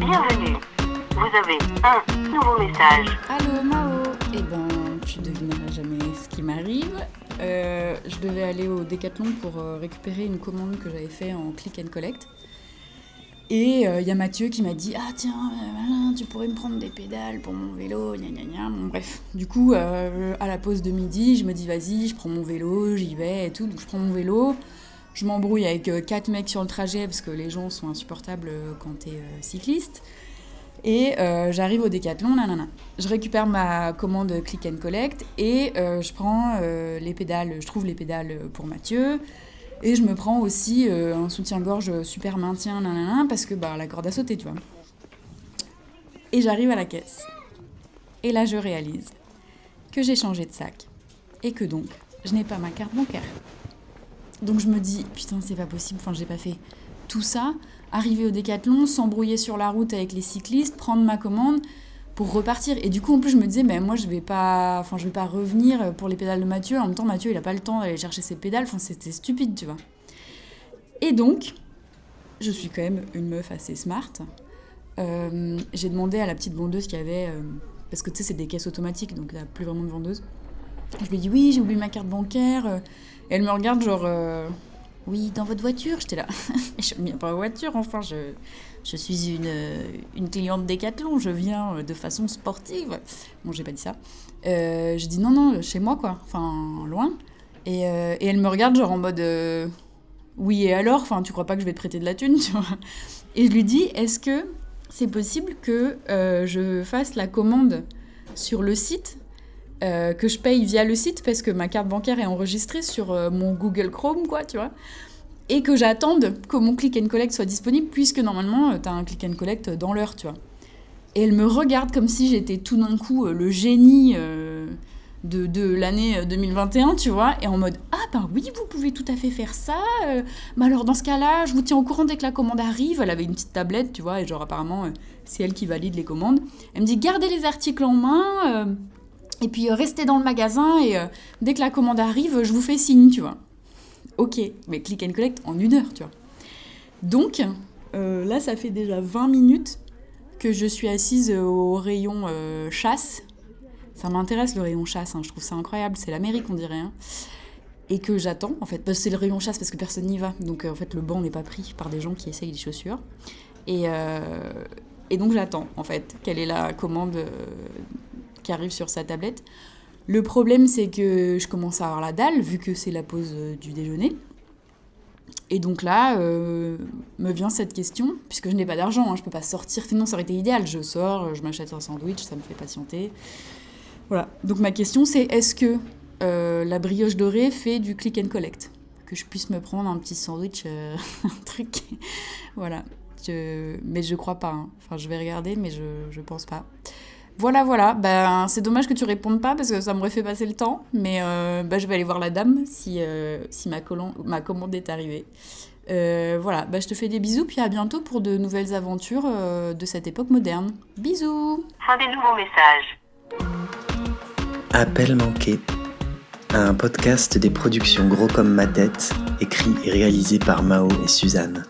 Bienvenue. Vous avez un nouveau message. Allô Mao Eh ben, tu devineras jamais ce qui m'arrive. Euh, je devais aller au Décathlon pour euh, récupérer une commande que j'avais fait en click and collect. Et il euh, y a Mathieu qui m'a dit Ah tiens, tu pourrais me prendre des pédales pour mon vélo, gna gna gna. Bref. Du coup, à la pause de midi, je me dis Vas-y, je prends mon vélo, j'y vais et tout. Donc je prends mon vélo. Je m'embrouille avec quatre mecs sur le trajet parce que les gens sont insupportables quand t'es cycliste. Et euh, j'arrive au décathlon, nanana. Je récupère ma commande click and collect et euh, je prends euh, les pédales, je trouve les pédales pour Mathieu. Et je me prends aussi un soutien-gorge super maintien, nanana, parce que bah, la corde a sauté, tu vois. Et j'arrive à la caisse. Et là, je réalise que j'ai changé de sac. Et que donc, je n'ai pas ma carte bancaire. Donc je me dis, putain, c'est pas possible, enfin, j'ai pas fait tout ça, arriver au décathlon, s'embrouiller sur la route avec les cyclistes, prendre ma commande pour repartir. Et du coup, en plus, je me disais, mais moi, je vais pas, enfin, je vais pas revenir pour les pédales de Mathieu. En même temps, Mathieu, il a pas le temps d'aller chercher ses pédales. Enfin, c'était stupide, tu vois. Et donc, je suis quand même une meuf assez smart. Euh, j'ai demandé à la petite vendeuse qui avait, euh, parce que tu sais, c'est des caisses automatiques, donc il n'y a plus vraiment de vendeuse. Je lui dit, oui, j'ai oublié ma carte bancaire. Et elle me regarde, genre, euh, oui, dans votre voiture, j'étais là. je viens pas en voiture, enfin, je, je suis une, une cliente Décathlon, je viens euh, de façon sportive. Bon, j'ai pas dit ça. Euh, je dis non, non, chez moi, quoi. Enfin, loin. Et, euh, et elle me regarde, genre en mode oui, et alors? Enfin, tu crois pas que je vais te prêter de la thune, tu vois? Et je lui dis est-ce que c'est possible que je fasse la commande sur le site euh, que je paye via le site parce que ma carte bancaire est enregistrée sur euh, mon Google Chrome, quoi, tu vois. Et que j'attende que mon click and collect soit disponible, puisque normalement, euh, tu as un click and collect dans l'heure, tu vois. Et elle me regarde comme si j'étais tout d'un coup le génie de, de l'année 2021, tu vois, et en mode Ah, ben oui, vous pouvez tout à fait faire ça. mais alors, dans ce cas-là, je vous tiens au courant dès que la commande arrive. Elle avait une petite tablette, tu vois, et genre, apparemment, c'est elle qui valide les commandes. Elle me dit Gardez les articles en main. Et puis euh, restez dans le magasin et euh, dès que la commande arrive, je vous fais signe, tu vois. Ok, mais click and collect en une heure, tu vois. Donc, euh, là, ça fait déjà 20 minutes que je suis assise au rayon chasse. Ça m'intéresse le rayon chasse, hein, je trouve ça incroyable, c'est l'Amérique on dirait. Hein. Et que j'attends, en fait, c'est le rayon chasse parce que personne n'y va. Donc en fait, le banc n'est pas pris par des gens qui essayent les chaussures. Et donc j'attends, en fait, quelle est la commande qui arrive sur sa tablette. Le problème, c'est que je commence à avoir la dalle, vu que c'est la pause euh, du déjeuner. Et donc là, euh, me vient cette question, puisque je n'ai pas d'argent, hein, je peux pas sortir, sinon ça aurait été idéal. Je sors, je m'achète un sandwich, ça me fait patienter. Voilà. Donc ma question, c'est est-ce que euh, la brioche dorée fait du click and collect? Que je puisse me prendre un petit sandwich, un truc. voilà. Mais je crois pas. Hein. Enfin, je vais regarder, mais je, je pense pas. Voilà, voilà. Ben, c'est dommage que tu répondes pas parce que ça m'aurait fait passer le temps. Mais euh, ben, je vais aller voir la dame si, euh, si ma, ma, commande est arrivée. Euh, voilà, ben, je te fais des bisous, puis à bientôt pour de nouvelles aventures de cette époque moderne. Bisous Fin des nouveaux messages. Appel manqué. Un podcast des productions Gros comme ma tête, écrit et réalisé par Mao et Suzanne.